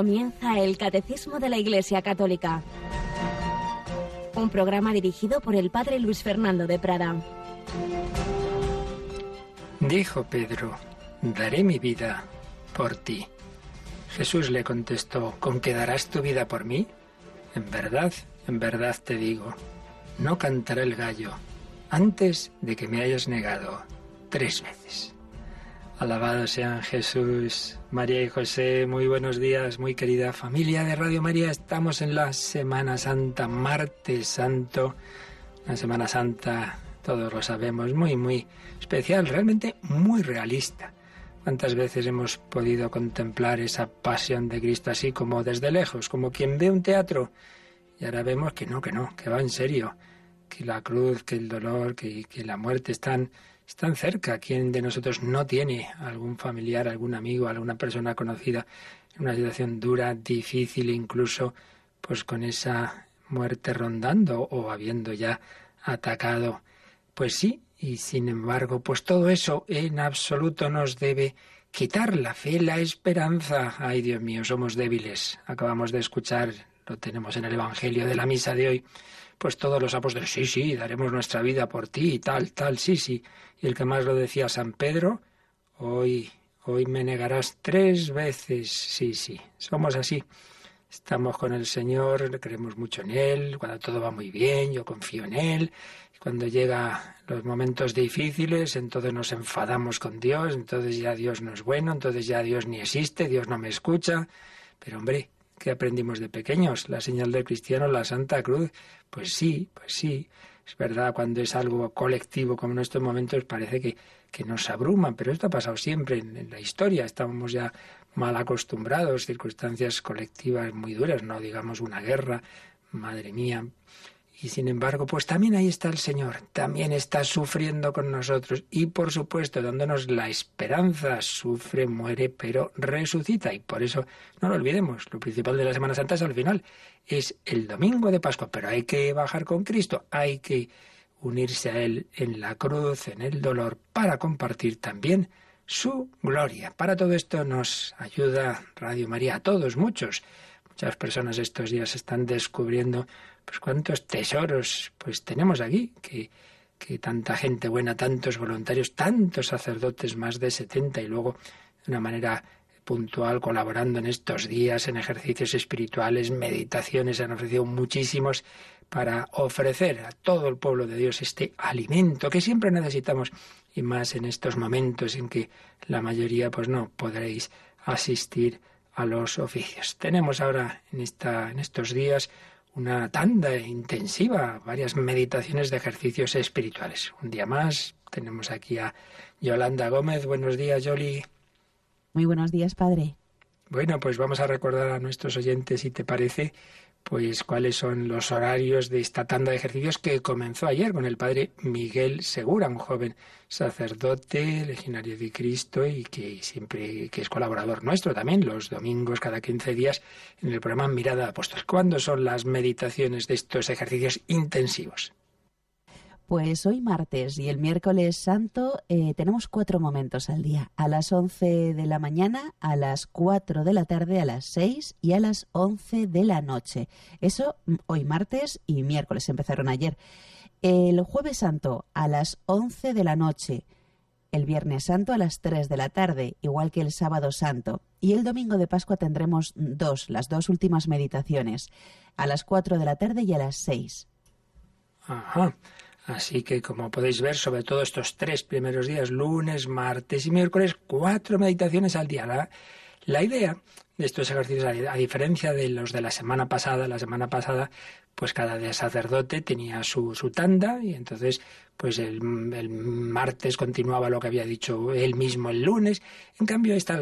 Comienza el Catecismo de la Iglesia Católica. Un programa dirigido por el Padre Luis Fernando de Prada. Dijo Pedro, daré mi vida por ti. Jesús le contestó, ¿con qué darás tu vida por mí? En verdad, en verdad te digo, no cantará el gallo antes de que me hayas negado tres veces. Alabado sean Jesús, María y José, muy buenos días, muy querida familia de Radio María. Estamos en la Semana Santa, martes santo, la Semana Santa, todos lo sabemos, muy, muy especial, realmente muy realista. ¿Cuántas veces hemos podido contemplar esa pasión de Cristo así como desde lejos, como quien ve un teatro? Y ahora vemos que no, que no, que va en serio, que la cruz, que el dolor, que, que la muerte están están cerca. ¿Quién de nosotros no tiene algún familiar, algún amigo, alguna persona conocida en una situación dura, difícil, incluso pues con esa muerte rondando o habiendo ya atacado? Pues sí, y sin embargo, pues todo eso en absoluto nos debe quitar la fe, la esperanza. Ay, Dios mío, somos débiles. Acabamos de escuchar, lo tenemos en el Evangelio de la misa de hoy, pues todos los apóstoles, sí, sí, daremos nuestra vida por ti y tal, tal, sí, sí. Y el que más lo decía San Pedro, hoy, hoy me negarás tres veces, sí, sí, somos así. Estamos con el Señor, creemos mucho en Él, cuando todo va muy bien, yo confío en Él. Cuando llegan los momentos difíciles, entonces nos enfadamos con Dios, entonces ya Dios no es bueno, entonces ya Dios ni existe, Dios no me escucha. Pero hombre, ¿qué aprendimos de pequeños? La señal del cristiano, la Santa Cruz. Pues sí, pues sí. Es verdad, cuando es algo colectivo como en estos momentos parece que, que nos abruma, pero esto ha pasado siempre en, en, la historia. Estamos ya mal acostumbrados, circunstancias colectivas muy duras, no digamos una guerra, madre mía. Y sin embargo, pues también ahí está el Señor, también está sufriendo con nosotros y por supuesto dándonos la esperanza, sufre, muere, pero resucita. Y por eso no lo olvidemos, lo principal de la Semana Santa es al final, es el domingo de Pascua, pero hay que bajar con Cristo, hay que unirse a Él en la cruz, en el dolor, para compartir también su gloria. Para todo esto nos ayuda Radio María, a todos, muchos. Muchas personas estos días están descubriendo pues cuántos tesoros pues tenemos aquí, que, que tanta gente buena, tantos voluntarios, tantos sacerdotes, más de 70 y luego de una manera puntual colaborando en estos días en ejercicios espirituales, meditaciones, se han ofrecido muchísimos para ofrecer a todo el pueblo de Dios este alimento que siempre necesitamos y más en estos momentos en que la mayoría pues no podréis asistir a los oficios. Tenemos ahora en esta en estos días una tanda intensiva, varias meditaciones de ejercicios espirituales. Un día más tenemos aquí a Yolanda Gómez. Buenos días, Yoli. Muy buenos días, padre. Bueno, pues vamos a recordar a nuestros oyentes, si te parece, pues cuáles son los horarios de esta tanda de ejercicios que comenzó ayer con el padre Miguel Segura, un joven sacerdote, legionario de Cristo y que siempre que es colaborador nuestro también, los domingos cada 15 días en el programa Mirada de Apóstol. ¿Cuándo son las meditaciones de estos ejercicios intensivos? Pues hoy martes y el miércoles santo eh, tenemos cuatro momentos al día. A las 11 de la mañana, a las 4 de la tarde, a las 6 y a las 11 de la noche. Eso mm, hoy martes y miércoles empezaron ayer. El jueves santo a las 11 de la noche. El viernes santo a las 3 de la tarde, igual que el sábado santo. Y el domingo de Pascua tendremos dos, las dos últimas meditaciones, a las 4 de la tarde y a las 6. Ajá. Así que, como podéis ver, sobre todo estos tres primeros días, lunes, martes y miércoles, cuatro meditaciones al día. La, idea de estos ejercicios, a diferencia de los de la semana pasada, la semana pasada, pues cada sacerdote tenía su, tanda y entonces pues el, martes continuaba lo que había dicho él mismo el lunes. En cambio, esta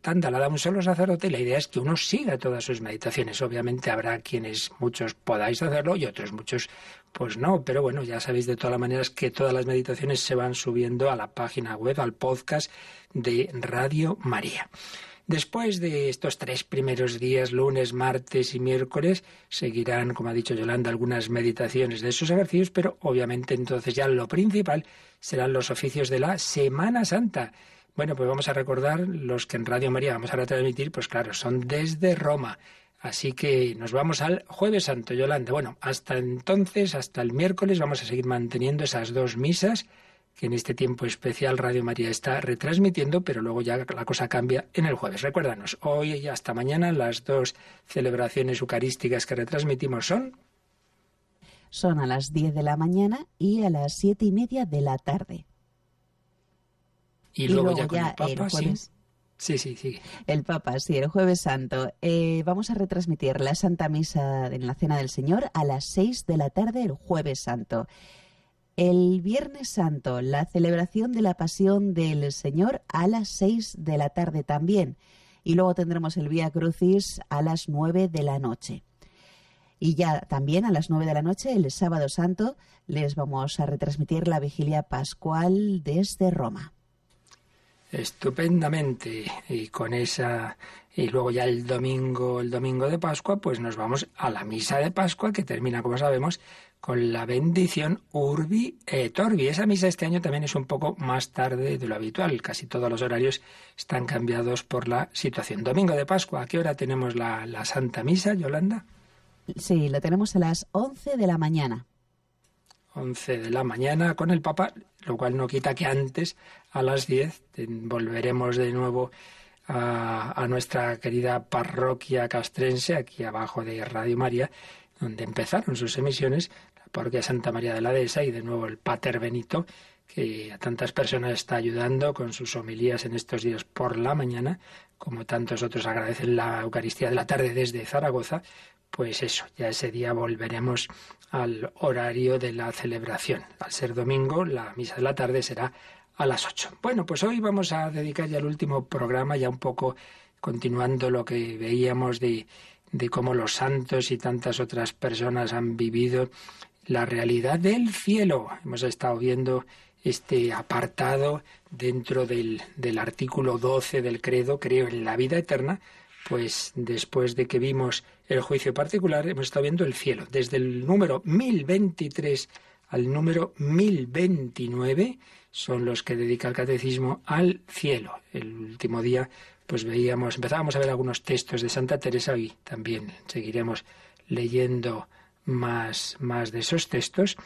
tanda la da un solo sacerdote y la idea es que uno siga todas sus meditaciones. Obviamente habrá quienes muchos podáis hacerlo y otros muchos pues no, pero bueno, ya sabéis de todas las maneras que todas las meditaciones se van subiendo a la página web, al podcast de Radio María. Después de estos tres primeros días, lunes, martes y miércoles, seguirán, como ha dicho Yolanda, algunas meditaciones de esos ejercicios, pero obviamente entonces ya lo principal serán los oficios de la Semana Santa. Bueno, pues vamos a recordar los que en Radio María vamos a retransmitir, pues claro, son desde Roma. Así que nos vamos al jueves santo, Yolanda. Bueno, hasta entonces, hasta el miércoles, vamos a seguir manteniendo esas dos misas que en este tiempo especial Radio María está retransmitiendo, pero luego ya la cosa cambia en el jueves. Recuérdanos, hoy y hasta mañana las dos celebraciones eucarísticas que retransmitimos son. Son a las 10 de la mañana y a las siete y media de la tarde. Y, luego, ya, con el Papa, jueves, sí. Sí, sí, El Papa, sí, el Jueves Santo. Eh, vamos a retransmitir la Santa Misa en la Cena del Señor a las 6 de la tarde el Jueves Santo. El Viernes Santo, la celebración de la Pasión del Señor a las seis de la tarde también. Y luego tendremos el Vía Crucis a las nueve de la noche. Y ya también a las nueve de la noche, el Sábado Santo, les vamos a retransmitir la vigilia pascual desde Roma. Estupendamente. Y con esa y luego ya el domingo, el domingo de Pascua, pues nos vamos a la misa de Pascua que termina, como sabemos, con la bendición Urbi et Orbi. Esa misa este año también es un poco más tarde de lo habitual. Casi todos los horarios están cambiados por la situación. Domingo de Pascua, ¿a qué hora tenemos la, la Santa Misa, Yolanda? Sí, la tenemos a las 11 de la mañana. 11 de la mañana con el Papa, lo cual no quita que antes, a las 10, volveremos de nuevo a, a, nuestra querida parroquia castrense, aquí abajo de Radio María, donde empezaron sus emisiones, parroquia Santa María de la Dehesa y de nuevo el Pater Benito, que a tantas personas está ayudando con sus homilías en estos días por la mañana, como tantos otros agradecen la Eucaristía de la tarde desde Zaragoza, pues eso, ya ese día volveremos al horario de la celebración. Al ser domingo, la misa de la tarde será a las ocho. Bueno, pues hoy vamos a dedicar ya el último programa, ya un poco continuando lo que veíamos de, de cómo los santos y tantas otras personas han vivido la realidad del cielo. Hemos estado viendo este apartado dentro del, del artículo 12 del credo, creo en la vida eterna, pues después de que vimos el juicio particular, hemos estado viendo el cielo. Desde el número 1023 al número 1029 son los que dedica el catecismo al cielo. El último día, pues veíamos, empezábamos a ver algunos textos de Santa Teresa y también seguiremos leyendo más, más de esos textos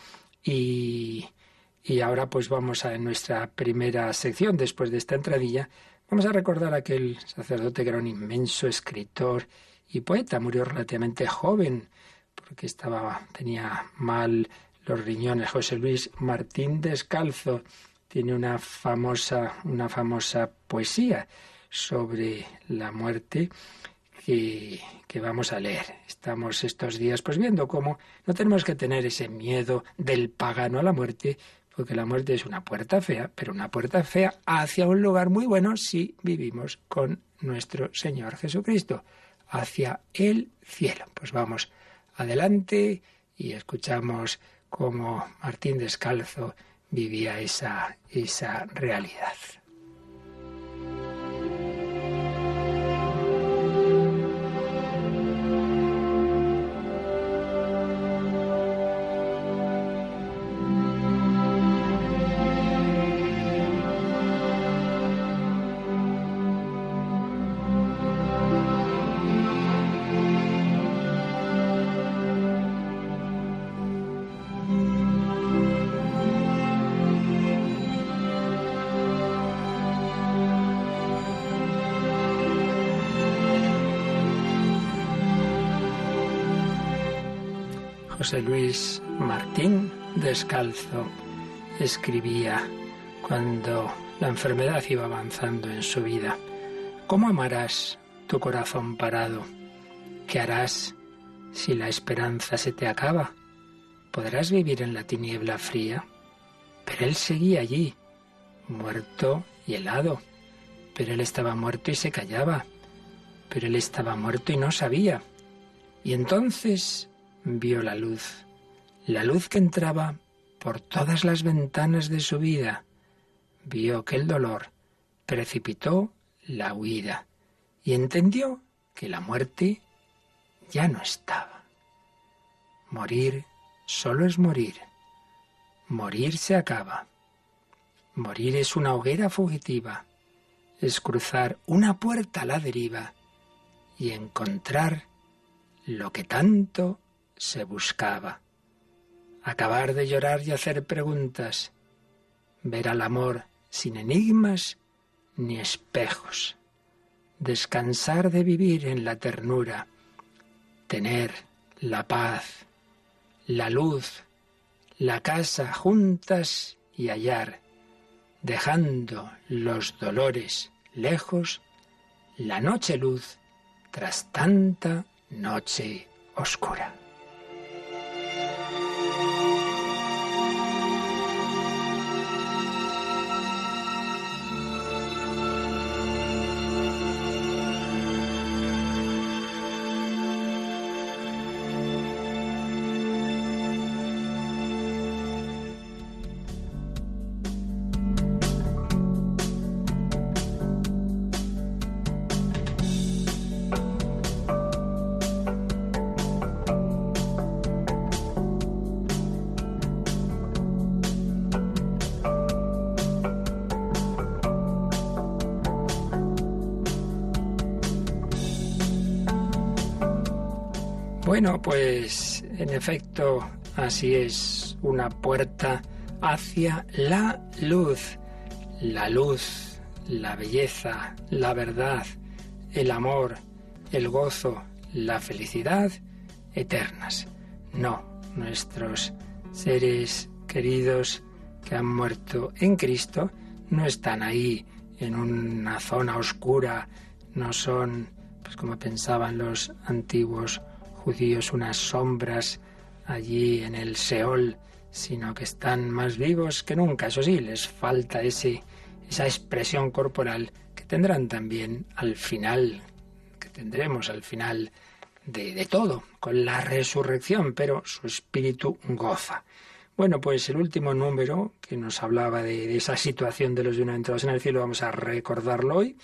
y, y ahora pues vamos a nuestra primera sección después de esta entradilla. Vamos a recordar a aquel sacerdote que era un inmenso escritor y poeta, murió relativamente joven porque estaba, tenía mal los riñones. José Luis Martín Descalzo tiene una famosa, una famosa poesía sobre la muerte que, vamos a leer. Estamos estos días pues viendo cómo no tenemos que tener ese miedo del pagano a la muerte, porque la muerte es una puerta fea, pero una puerta fea hacia un lugar muy bueno si vivimos con nuestro Señor Jesucristo, hacia el cielo. Pues vamos adelante y escuchamos cómo Martín Descalzo vivía esa, esa realidad. José Luis Martín Descalzo escribía cuando la enfermedad iba avanzando en su vida. ¿Cómo amarás tu corazón parado? ¿Qué harás si la esperanza se te acaba? ¿Podrás vivir en la tiniebla fría? Pero él seguía allí, muerto y helado. Pero él estaba muerto y se callaba. Pero él estaba muerto y no sabía. Y entonces vio la luz, la luz que entraba por todas las ventanas de su vida. Vio que el dolor precipitó la huida y entendió que la muerte ya no estaba. Morir solo es morir. Morir se acaba. Morir es una hoguera fugitiva. es cruzar una puerta a la deriva y encontrar lo que tanto se buscaba. Acabar de llorar y hacer preguntas, ver al amor sin enigmas ni espejos, descansar de vivir en la ternura, tener la paz, la luz, la casa juntas y hallar, dejando los dolores lejos, la noche luz tras tanta noche oscura. Bueno, pues en efecto, así es una puerta hacia la luz. La luz, la belleza, la verdad, el amor, el gozo, la felicidad eternas. No, nuestros seres queridos que han muerto en Cristo no están ahí en una zona oscura, no son, pues como pensaban los antiguos judíos unas sombras allí en el Seol, sino que están más vivos que nunca. Eso sí, les falta ese, esa expresión corporal que tendrán también al final, que tendremos al final de, todo, con la resurrección, pero su espíritu goza. Bueno, pues el último número que nos hablaba de, esa situación de los bienaventurados en el cielo, vamos a recordarlo hoy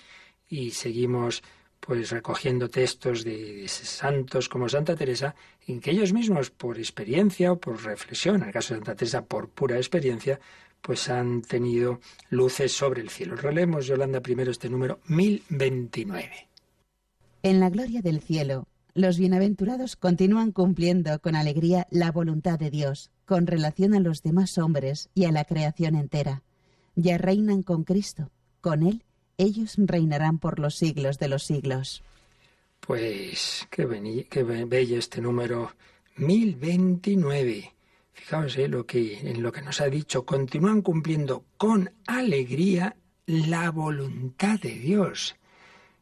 y seguimos pues recogiendo textos de, santos como Santa Teresa, en que ellos mismos, por experiencia o por reflexión, en el caso de Santa Teresa por pura experiencia, pues han tenido luces sobre el cielo. Relemos, Yolanda, primero este número 1029. En la gloria del cielo, los bienaventurados continúan cumpliendo con alegría la voluntad de Dios con relación a los demás hombres y a la creación entera. Ya reinan con Cristo, con Él ellos reinarán por los siglos de los siglos. Pues qué, bello este número 1029. Fijaos eh, lo que, en lo que nos ha dicho. Continúan cumpliendo con alegría la voluntad de Dios.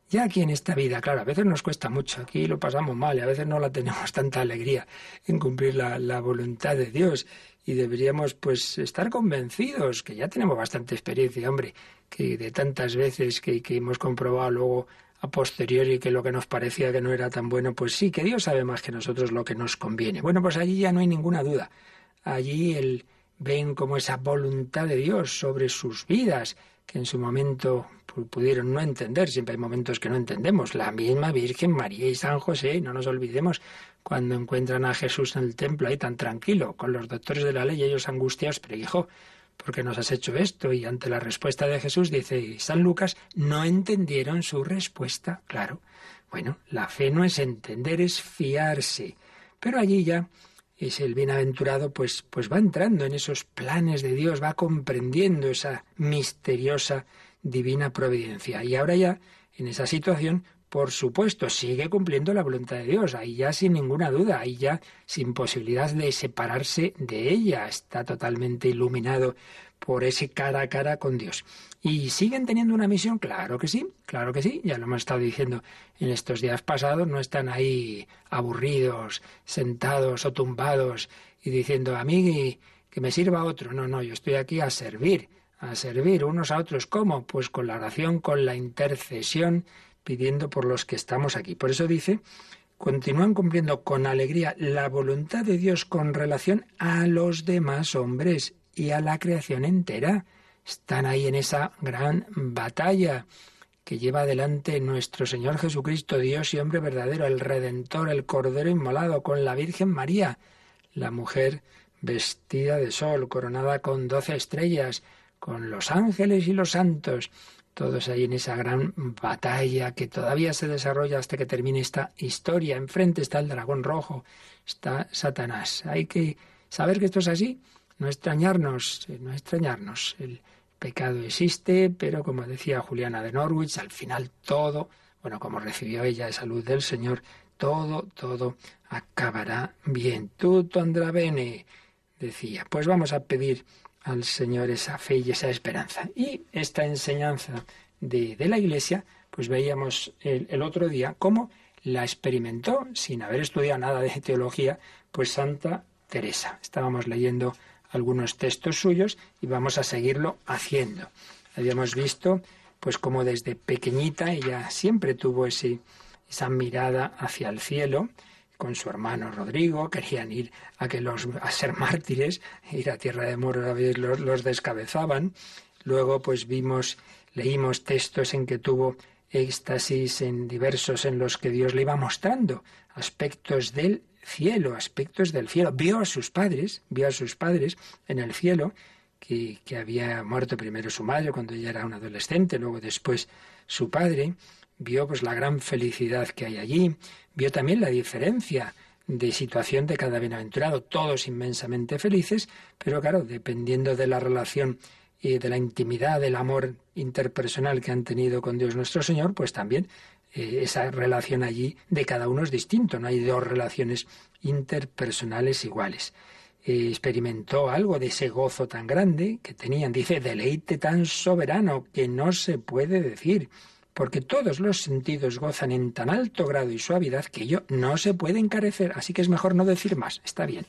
Ya aquí en esta vida, claro, a veces nos cuesta mucho, aquí lo pasamos mal y a veces no la tenemos tanta alegría en cumplir la, la voluntad de Dios y deberíamos pues estar convencidos que ya tenemos bastante experiencia, hombre, que de tantas veces que, hemos comprobado luego a posteriori que lo que nos parecía que no era tan bueno, pues sí, que Dios sabe más que nosotros lo que nos conviene. Bueno, pues allí ya no hay ninguna duda. Allí el, ven como esa voluntad de Dios sobre sus vidas, que en su momento pudieron no entender, siempre hay momentos que no entendemos. La misma Virgen María y San José, no nos olvidemos, cuando encuentran a Jesús en el templo ahí tan tranquilo, con los doctores de la ley, ellos angustiados, pero hijo, ¿por qué nos has hecho esto? Y ante la respuesta de Jesús dice San Lucas, no entendieron su respuesta. Claro, bueno, la fe no es entender, es fiarse. Pero allí ya es el bienaventurado, pues, pues va entrando en esos planes de Dios, va comprendiendo esa misteriosa divina providencia. Y ahora ya, en esa situación, por supuesto, sigue cumpliendo la voluntad de Dios, ahí ya sin ninguna duda, ahí ya sin posibilidad de separarse de ella, está totalmente iluminado por ese cara a cara con Dios. ¿Y siguen teniendo una misión? Claro que sí, claro que sí, ya lo hemos estado diciendo en estos días pasados, no están ahí aburridos, sentados o tumbados y diciendo a mí que me sirva otro, no, no, yo estoy aquí a servir, a servir unos a otros. ¿Cómo? Pues con la oración, con la intercesión pidiendo por los que estamos aquí. Por eso dice, continúan cumpliendo con alegría la voluntad de Dios con relación a los demás hombres y a la creación entera. Están ahí en esa gran batalla que lleva adelante nuestro Señor Jesucristo, Dios y hombre verdadero, el Redentor, el Cordero Inmolado, con la Virgen María, la mujer vestida de sol, coronada con doce estrellas, con los ángeles y los santos, todos ahí en esa gran batalla que todavía se desarrolla hasta que termine esta historia. Enfrente está el dragón rojo, está Satanás. Hay que saber que esto es así, no extrañarnos, eh, no extrañarnos. El pecado existe, pero como decía Juliana de Norwich, al final todo, bueno, como recibió ella esa luz del Señor, todo, todo acabará bien. Tutto andrá bene, decía. Pues vamos a pedir al Señor esa fe y esa esperanza. Y esta enseñanza de, la Iglesia, pues veíamos el, el otro día cómo la experimentó sin haber estudiado nada de teología, pues Santa Teresa. Estábamos leyendo algunos textos suyos y vamos a seguirlo haciendo. Habíamos visto pues como desde pequeñita ella siempre tuvo ese, esa mirada hacia el cielo, con su hermano Rodrigo, querían ir a que los a ser mártires, ir a tierra de moros los, los descabezaban. Luego pues vimos, leímos textos en que tuvo éxtasis en diversos en los que Dios le iba mostrando aspectos del cielo, aspectos del cielo. Vio a sus padres, vio a sus padres en el cielo, que, que había muerto primero su madre cuando ella era un adolescente, luego después su padre, vio pues la gran felicidad que hay allí, vio también la diferencia de situación de cada bienaventurado, todos inmensamente felices, pero claro, dependiendo de la relación y de la intimidad, del amor interpersonal que han tenido con Dios nuestro Señor, pues también eh, esa relación allí de cada uno es distinto, no hay dos relaciones interpersonales iguales. Eh, experimentó algo de ese gozo tan grande que tenían, dice, deleite tan soberano que no se puede decir porque todos los sentidos gozan en tan alto grado y suavidad que yo no se puede encarecer, así que es mejor no decir más, está bien.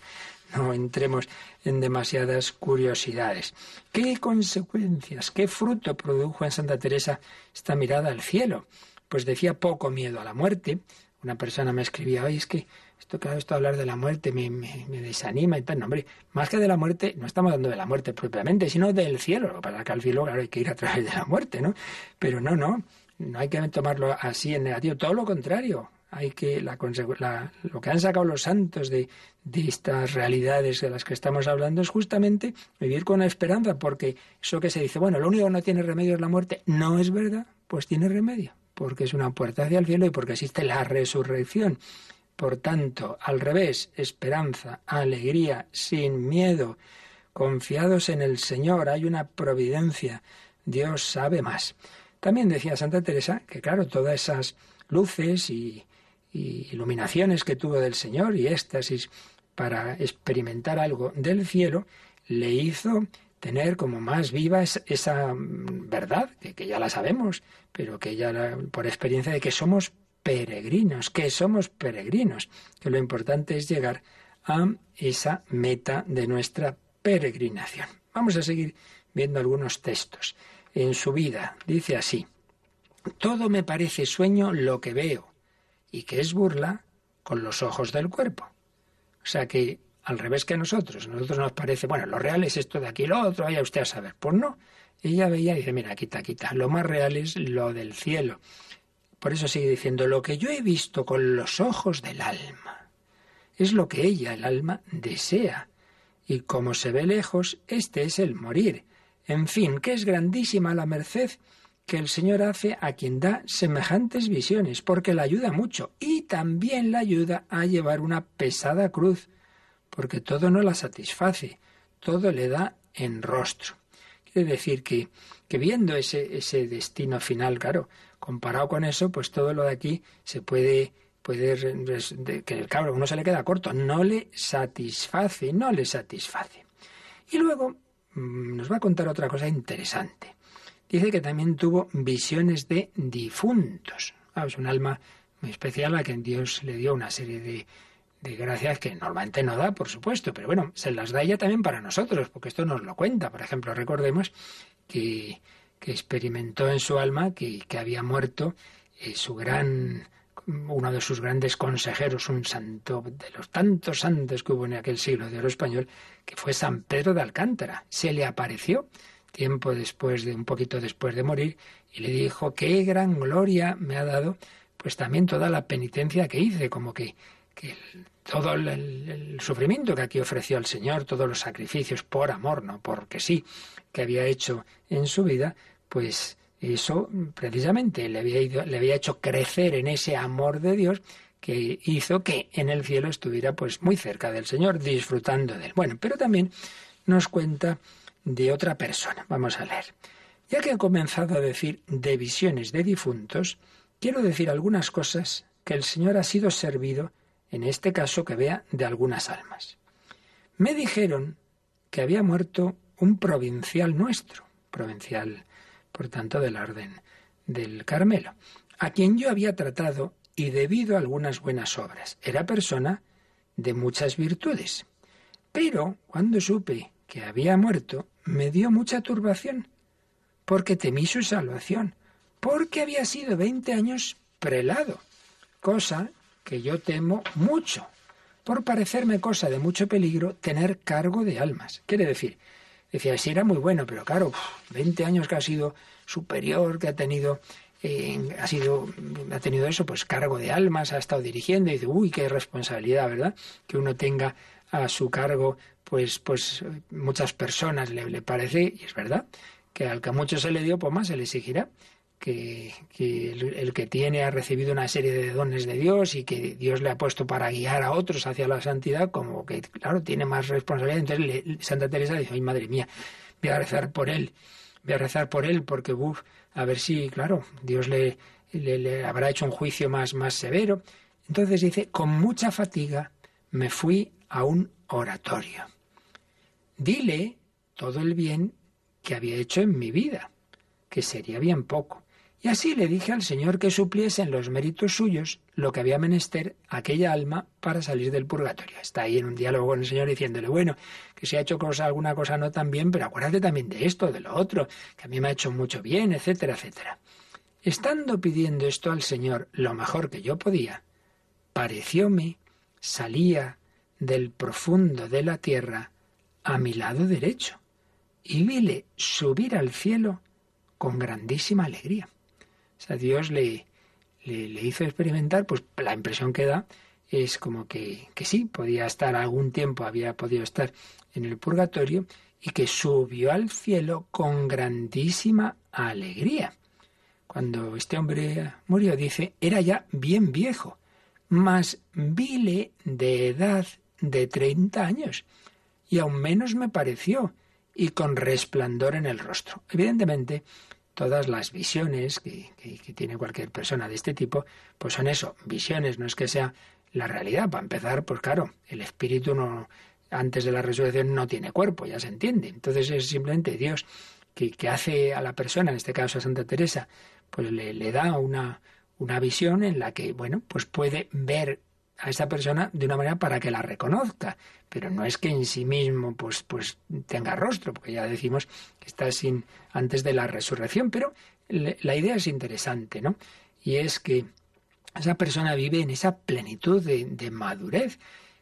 No entremos en demasiadas curiosidades. ¿Qué consecuencias, qué fruto produjo en Santa Teresa esta mirada al cielo? Pues decía poco miedo a la muerte. Una persona me escribía, oye, es que esto, claro, esto de hablar de la muerte me, me, desanima y tal. No, hombre, más que de la muerte, no estamos hablando de la muerte propiamente, sino del cielo. Para que al cielo, claro, hay que ir a través de la muerte, ¿no? Pero no, no no hay que tomarlo así en negativo, todo lo contrario. Hay que la, lo que han sacado los santos de, de estas realidades de las que estamos hablando es justamente vivir con la esperanza, porque eso que se dice, bueno, lo único que no tiene remedio es la muerte, no es verdad, pues tiene remedio, porque es una puerta hacia el cielo y porque existe la resurrección. Por tanto, al revés, esperanza, alegría, sin miedo, confiados en el Señor, hay una providencia, Dios sabe más. También decía Santa Teresa que, claro, todas esas luces y, iluminaciones que tuvo del Señor y éxtasis para experimentar algo del cielo, le hizo tener como más viva esa, verdad, que, que, ya la sabemos, pero que ya por experiencia de que somos peregrinos, que somos peregrinos, que lo importante es llegar a esa meta de nuestra peregrinación. Vamos a seguir viendo algunos textos en su vida. Dice así, todo me parece sueño lo que veo, y que es burla con los ojos del cuerpo. O sea que, al revés que a nosotros, a nosotros nos parece, bueno, lo real es esto de aquí, lo otro, vaya usted a saber. Pues no, ella veía y dice, mira, quita, quita, lo más real es lo del cielo. Por eso sigue diciendo, lo que yo he visto con los ojos del alma es lo que ella, el alma, desea. Y como se ve lejos, este es el morir, en fin, que es grandísima la merced que el Señor hace a quien da semejantes visiones, porque la ayuda mucho y también la ayuda a llevar una pesada cruz, porque todo no la satisface, todo le da en rostro. Quiere decir que, que viendo ese, ese destino final, claro, comparado con eso, pues todo lo de aquí se puede, puede que el cabro uno se le queda corto, no le satisface, no le satisface. Y luego nos va a contar otra cosa interesante. Dice que también tuvo visiones de difuntos. Ah, es un alma muy especial a quien Dios le dio una serie de, de gracias que normalmente no da, por supuesto, pero bueno, se las da ella también para nosotros, porque esto nos lo cuenta. Por ejemplo, recordemos que, que experimentó en su alma que, que había muerto eh, su gran uno de sus grandes consejeros, un santo de los tantos santos que hubo en aquel siglo de oro español, que fue San Pedro de Alcántara. Se le apareció tiempo después de un poquito después de morir y le dijo qué gran gloria me ha dado pues también toda la penitencia que hice como que, que todo el, el, sufrimiento que aquí ofreció al Señor todos los sacrificios por amor no porque sí que había hecho en su vida pues Eso precisamente le había, hecho crecer en ese amor de Dios que hizo que en el cielo estuviera pues muy cerca del Señor, disfrutando de él. Bueno, pero también nos cuenta de otra persona. Vamos a leer. Ya que ha comenzado a decir de visiones de difuntos, quiero decir algunas cosas que el Señor ha sido servido, en este caso que vea de algunas almas. Me dijeron que había muerto un provincial nuestro, provincial, por tanto, del orden del Carmelo, a quien yo había tratado y debido a algunas buenas obras. Era persona de muchas virtudes. Pero cuando supe que había muerto, me dio mucha turbación, porque temí su salvación, porque había sido veinte años prelado, cosa que yo temo mucho, por parecerme cosa de mucho peligro tener cargo de almas. Quiere decir, decía, sí era muy bueno, pero claro, veinte años que ha sido superior, que ha tenido ha sido, ha tenido eso, pues cargo de almas, ha estado dirigiendo y dice, uy, qué responsabilidad, ¿verdad? Que uno tenga a su cargo, pues, pues muchas personas le, le parece, y es verdad, que al que mucho se le dio, pues más se le exigirá. Que, el, que tiene ha recibido una serie de dones de Dios y que Dios le ha puesto para guiar a otros hacia la santidad, como que, claro, tiene más responsabilidad. Entonces le, Santa Teresa dice, ay, madre mía, voy a rezar por él voy a rezar por él porque, uff, a ver si, claro, Dios le, le, habrá hecho un juicio más, más severo. Entonces dice, con mucha fatiga me fui a un oratorio. Dile todo el bien que había hecho en mi vida, que sería bien poco. Y así le dije al Señor que supliese en los méritos suyos lo que había menester aquella alma para salir del purgatorio. Está ahí en un diálogo con el Señor diciéndole, bueno, que si ha hecho cosa, alguna cosa no tan bien, pero acuérdate también de esto, de lo otro, que a mí me ha hecho mucho bien, etcétera, etcétera. Estando pidiendo esto al Señor lo mejor que yo podía, parecióme salía del profundo de la tierra a mi lado derecho y vile subir al cielo con grandísima alegría. O sea, Dios le, le, hizo experimentar, pues la impresión que da es como que, que sí, podía estar algún tiempo, había podido estar en el purgatorio y que subió al cielo con grandísima alegría. Cuando este hombre murió, dice, era ya bien viejo, mas vile de edad de treinta años, y aún menos me pareció, y con resplandor en el rostro. Evidentemente, todas las visiones que, tiene cualquier persona de este tipo, pues son eso, visiones, no es que sea la realidad. Para empezar, pues claro, el espíritu no, antes de la resurrección no tiene cuerpo, ya se entiende. Entonces es simplemente Dios que, que hace a la persona, en este caso a Santa Teresa, pues le, le da una, una visión en la que, bueno, pues puede ver a esa persona de una manera para que la reconozca, pero no es que en sí mismo pues, pues tenga rostro, porque ya decimos que está sin antes de la resurrección, pero la idea es interesante, ¿no? Y es que esa persona vive en esa plenitud de, madurez.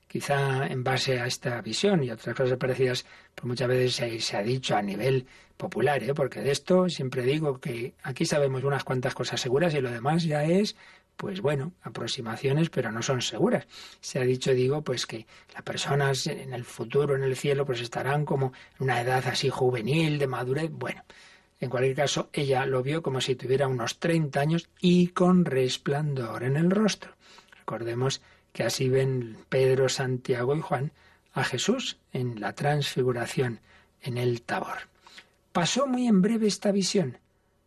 Quizá en base a esta visión y otras cosas parecidas, pues muchas veces se, se ha dicho a nivel popular, ¿eh? porque de esto siempre digo que aquí sabemos unas cuantas cosas seguras y lo demás ya es pues bueno, aproximaciones, pero no son seguras. Se ha dicho, digo, pues que las personas en el futuro, en el cielo, pues estarán como en una edad así juvenil, de madurez. Bueno, en cualquier caso, ella lo vio como si tuviera unos 30 años y con resplandor en el rostro. Recordemos que así ven Pedro, Santiago y Juan a Jesús en la transfiguración en el Tabor. Pasó muy en breve esta visión,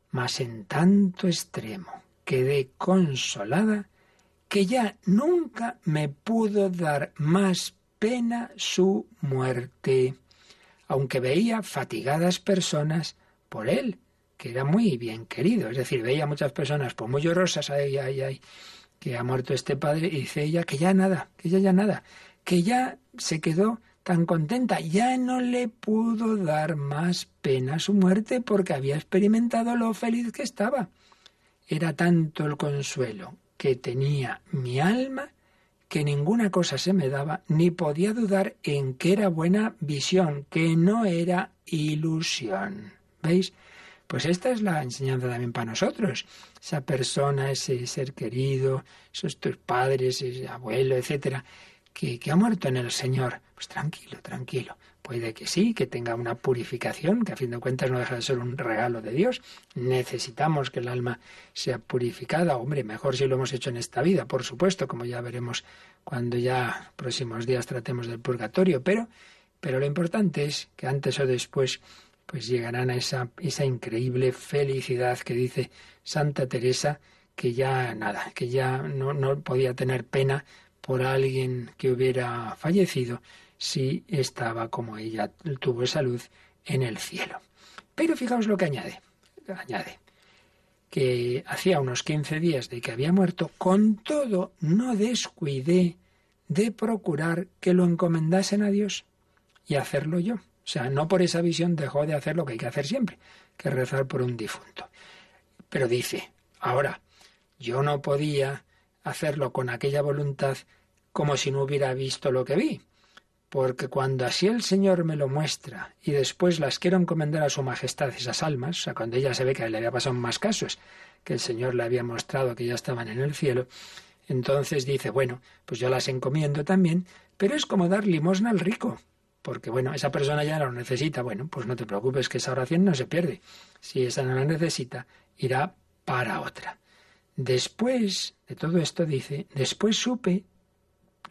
mas en tanto extremo quedé consolada que ya nunca me pudo dar más pena su muerte, aunque veía fatigadas personas por él, que era muy bien querido, es decir, veía muchas personas pues muy llorosas, ay, ay, ay, que ha muerto este padre, y dice ella que ya nada, que ya ya nada, que ya se quedó tan contenta, ya no le pudo dar más pena su muerte porque había experimentado lo feliz que estaba. Era tanto el consuelo que tenía mi alma que ninguna cosa se me daba, ni podía dudar en que era buena visión, que no era ilusión. ¿Veis? Pues esta es la enseñanza también para nosotros. Esa persona, ese ser querido, esos tus padres, ese abuelo, etcétera, que, que ha muerto en el Señor. Pues tranquilo, tranquilo. Puede que sí, que tenga una purificación, que a fin de cuentas no deja de ser un regalo de Dios. Necesitamos que el alma sea purificada. Hombre, mejor si lo hemos hecho en esta vida, por supuesto, como ya veremos cuando ya próximos días tratemos del purgatorio. Pero, pero lo importante es que antes o después pues llegarán a esa, esa increíble felicidad que dice Santa Teresa, que ya nada, que ya no, no podía tener pena por alguien que hubiera fallecido, si estaba como ella tuvo esa luz en el cielo. Pero fijaos lo que añade. Añade que hacía unos 15 días de que había muerto, con todo no descuidé de procurar que lo encomendasen a Dios y hacerlo yo. O sea, no por esa visión dejó de hacer lo que hay que hacer siempre, que rezar por un difunto. Pero dice, ahora, yo no podía hacerlo con aquella voluntad como si no hubiera visto lo que vi, porque cuando así el Señor me lo muestra y después las quiero encomendar a Su Majestad esas almas, o sea, cuando ella se ve que le había pasado más casos, que el Señor le había mostrado que ya estaban en el cielo, entonces dice, bueno, pues yo las encomiendo también, pero es como dar limosna al rico, porque bueno, esa persona ya no lo necesita, bueno, pues no te preocupes que esa oración no se pierde. Si esa no la necesita, irá para otra. Después de todo esto dice, después supe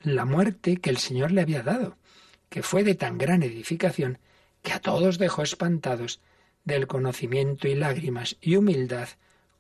la muerte que el Señor le había dado que fue de tan gran edificación que a todos dejó espantados del conocimiento y lágrimas y humildad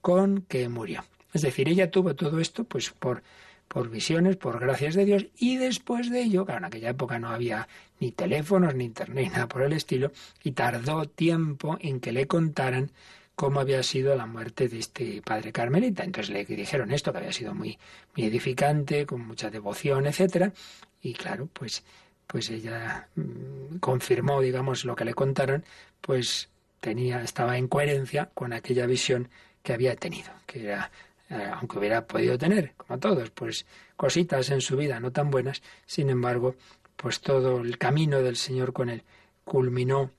con que murió. Es decir, ella tuvo todo esto pues por por visiones, por gracias de Dios, y después de ello, claro, en aquella época no había ni teléfonos, ni internet, nada por el estilo, y tardó tiempo en que le contaran cómo había sido la muerte de este padre carmelita. Entonces le dijeron esto, que había sido muy, muy edificante, con mucha devoción, etcétera, y claro, pues pues ella mm, confirmó, digamos, lo que le contaron, pues tenía, estaba en coherencia con aquella visión que había tenido, que era, eh, aunque hubiera podido tener, como todos, pues cositas en su vida no tan buenas, sin embargo, pues todo el camino del Señor con él culminó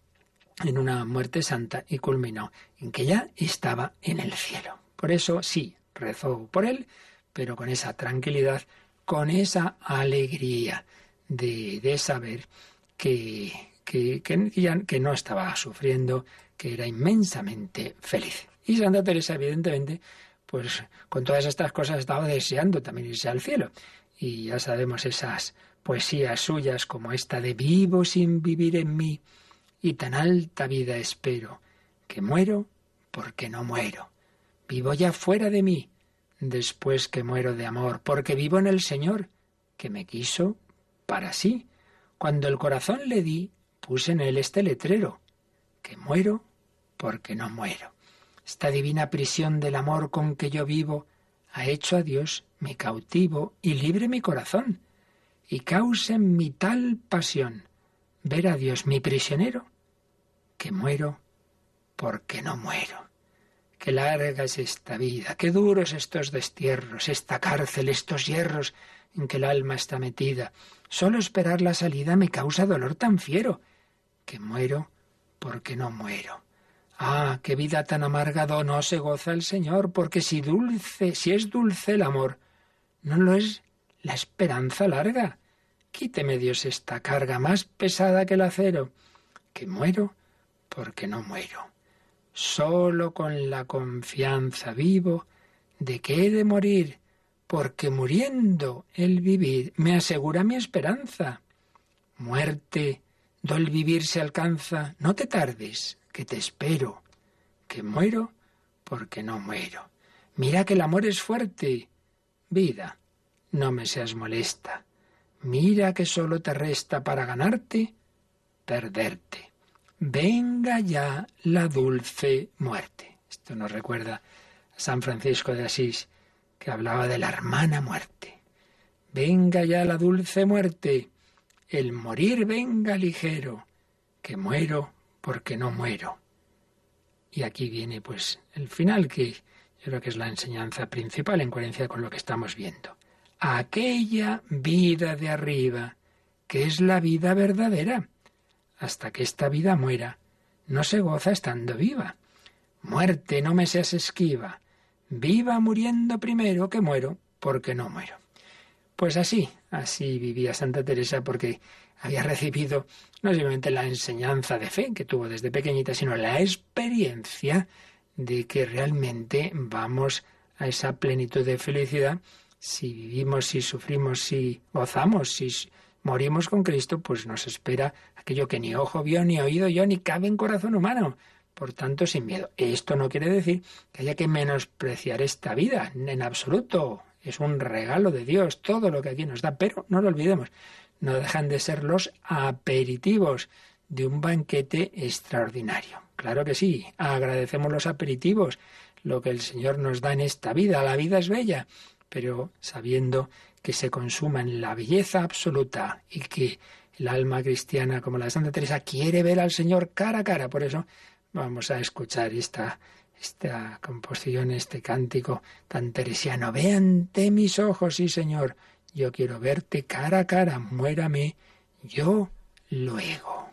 en una muerte santa y culminó en que ya estaba en el cielo. Por eso sí, rezó por él, pero con esa tranquilidad, con esa alegría de, saber que, que, que, no estaba sufriendo, que era inmensamente feliz. Y Santa Teresa, evidentemente, pues con todas estas cosas estaba deseando también irse al cielo. Y ya sabemos esas poesías suyas como esta de vivo sin vivir en mí y tan alta vida espero, que muero porque no muero. Vivo ya fuera de mí, después que muero de amor, porque vivo en el Señor, que me quiso para sí. Cuando el corazón le di, puse en él este letrero, que muero porque no muero. Esta divina prisión del amor con que yo vivo ha hecho a Dios mi cautivo y libre mi corazón, y causa en mi tal pasión ver a Dios mi prisionero, que muero porque no muero. Qué larga es esta vida, qué duros estos destierros, esta cárcel, estos hierros en que el alma está metida. Solo esperar la salida me causa dolor tan fiero, que muero porque no muero. Ah, qué vida tan amarga no se goza el Señor, porque si dulce, si es dulce el amor, no lo es la esperanza larga. Quíteme Dios esta carga más pesada que el acero, que muero porque no muero. Solo con la confianza vivo de que he de morir porque muriendo el vivir me asegura mi esperanza. Muerte, do el vivir se alcanza, no te tardes, que te espero, que muero porque no muero. Mira que el amor es fuerte. Vida, no me seas molesta. Mira que solo te resta para ganarte, perderte. Venga ya la dulce muerte. Esto nos recuerda a San Francisco de Asís, que hablaba de la hermana muerte. Venga ya la dulce muerte, el morir venga ligero, que muero porque no muero. Y aquí viene pues el final que yo creo que es la enseñanza principal en coherencia con lo que estamos viendo. Aquella vida de arriba, que es la vida verdadera, hasta que esta vida muera, no se goza estando viva. Muerte, no me seas esquiva, viva muriendo primero que muero porque no muero. Pues así, así vivía Santa Teresa porque había recibido no solamente la enseñanza de fe que tuvo desde pequeñita, sino la experiencia de que realmente vamos a esa plenitud de felicidad si vivimos, si sufrimos, si gozamos, si morimos con Cristo, pues nos espera aquello que ni ojo vio, ni oído yo, ni cabe en corazón humano. Por tanto, sin miedo. Esto no quiere decir que haya que menospreciar esta vida, en absoluto. Es un regalo de Dios, todo lo que aquí nos da, pero no lo olvidemos, no dejan de ser los aperitivos de un banquete extraordinario. Claro que sí, agradecemos los aperitivos, lo que el Señor nos da en esta vida. La vida es bella, pero sabiendo que se consuma en la belleza absoluta y que el alma cristiana como la de Santa Teresa quiere ver al Señor cara a cara. Por eso vamos a escuchar esta, esta composición, este cántico tan teresiano. Ve ante mis ojos, sí Señor, yo quiero verte cara a cara, muérame yo luego.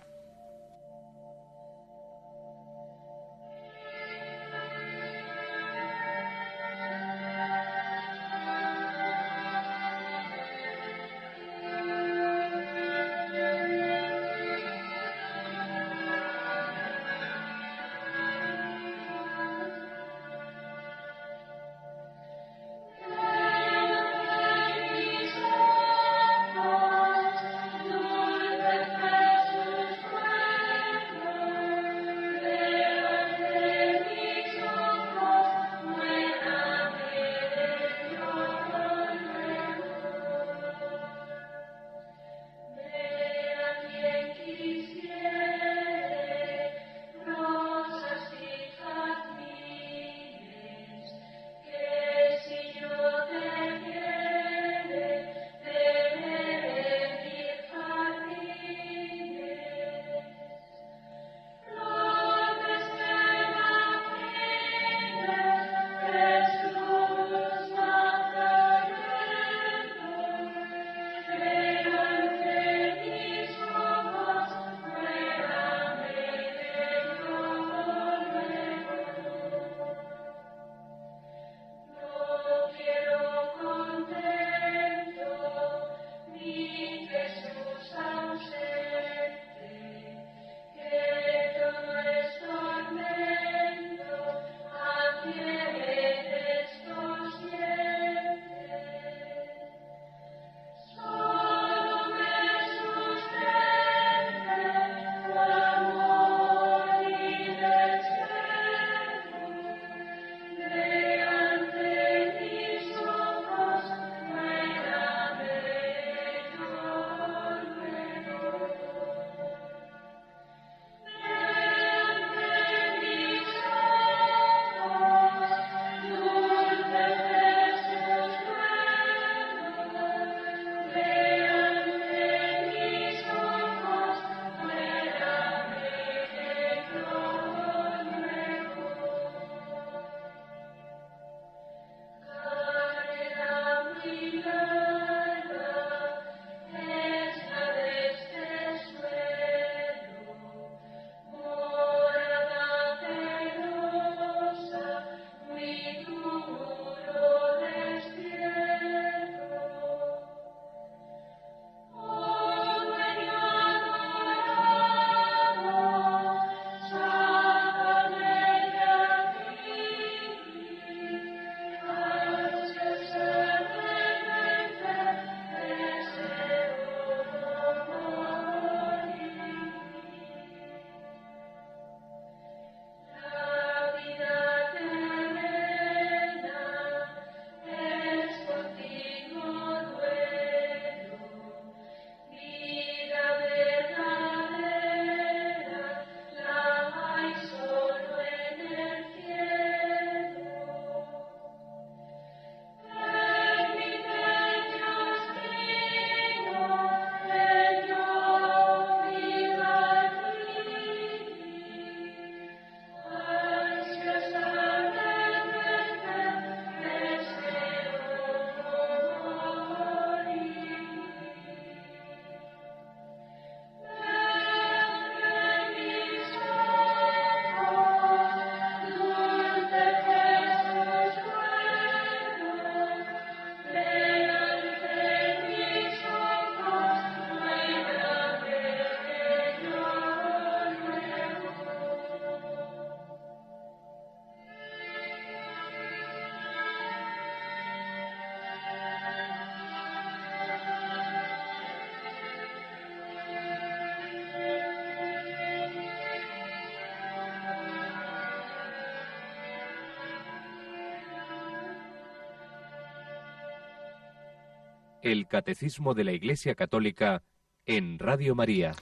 El Catecismo de la Iglesia Católica en Radio María.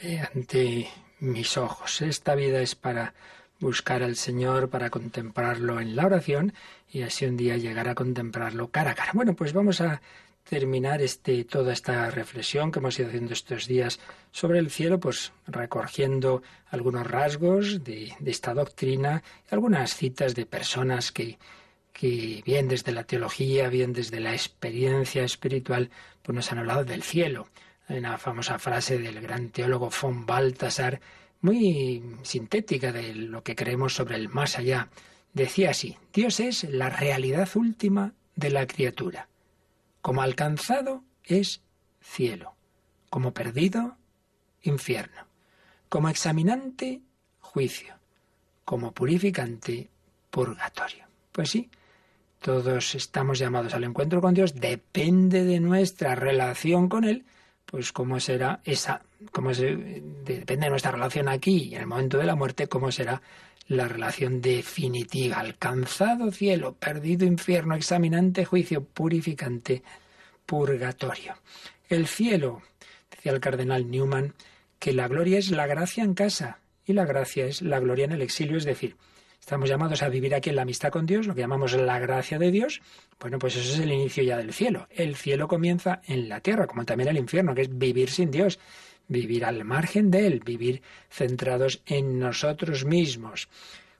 Ve ante mis ojos. Esta vida es para buscar al Señor, para contemplarlo en la oración y así un día llegar a contemplarlo cara a cara. Bueno, pues vamos a terminar este, toda esta reflexión que hemos ido haciendo estos días sobre el cielo, pues recogiendo algunos rasgos de, de esta doctrina, algunas citas de personas que, que bien desde la teología, bien desde la experiencia espiritual, pues nos han hablado del cielo. Hay una famosa frase del gran teólogo von Baltasar, muy sintética de lo que creemos sobre el más allá. Decía así, Dios es la realidad última de la criatura como alcanzado es cielo, como perdido, infierno, como examinante, juicio, como purificante, purgatorio. Pues sí, todos estamos llamados al encuentro con Dios, depende de nuestra relación con Él, pues cómo será esa, cómo depende de nuestra relación aquí y en el momento de la muerte, cómo será la relación definitiva, alcanzado cielo, perdido infierno, examinante juicio, purificante purgatorio. El cielo, decía el cardenal Newman, que la gloria es la gracia en casa y la gracia es la gloria en el exilio, es decir, estamos llamados a vivir aquí en la amistad con Dios, lo que llamamos la gracia de Dios, bueno, pues eso es el inicio ya del cielo. El cielo comienza en la tierra, como también el infierno, que es vivir sin Dios vivir al margen de Él, vivir centrados en nosotros mismos.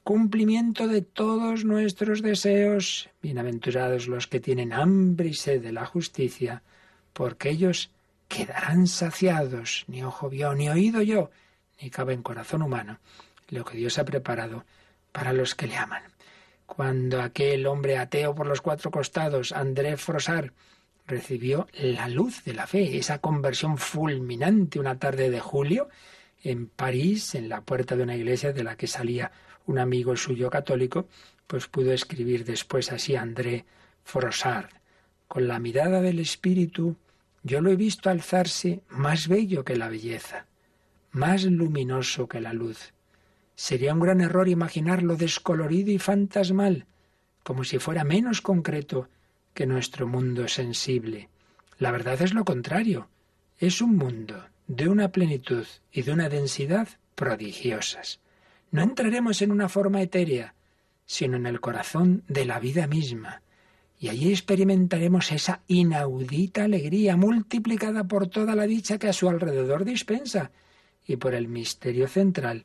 Cumplimiento de todos nuestros deseos. Bienaventurados los que tienen hambre y sed de la justicia, porque ellos quedarán saciados. Ni ojo vio, ni oído yo, ni cabe en corazón humano lo que Dios ha preparado para los que le aman. Cuando aquel hombre ateo por los cuatro costados, André Frosar, recibió la luz de la fe, esa conversión fulminante una tarde de julio en París, en la puerta de una iglesia de la que salía un amigo suyo católico, pues pudo escribir después así André Frossard. Con la mirada del espíritu yo lo he visto alzarse más bello que la belleza, más luminoso que la luz. Sería un gran error imaginarlo descolorido y fantasmal, como si fuera menos concreto que nuestro mundo sensible. La verdad es lo contrario. Es un mundo de una plenitud y de una densidad prodigiosas. No entraremos en una forma etérea, sino en el corazón de la vida misma. Y allí experimentaremos esa inaudita alegría multiplicada por toda la dicha que a su alrededor dispensa y por el misterio central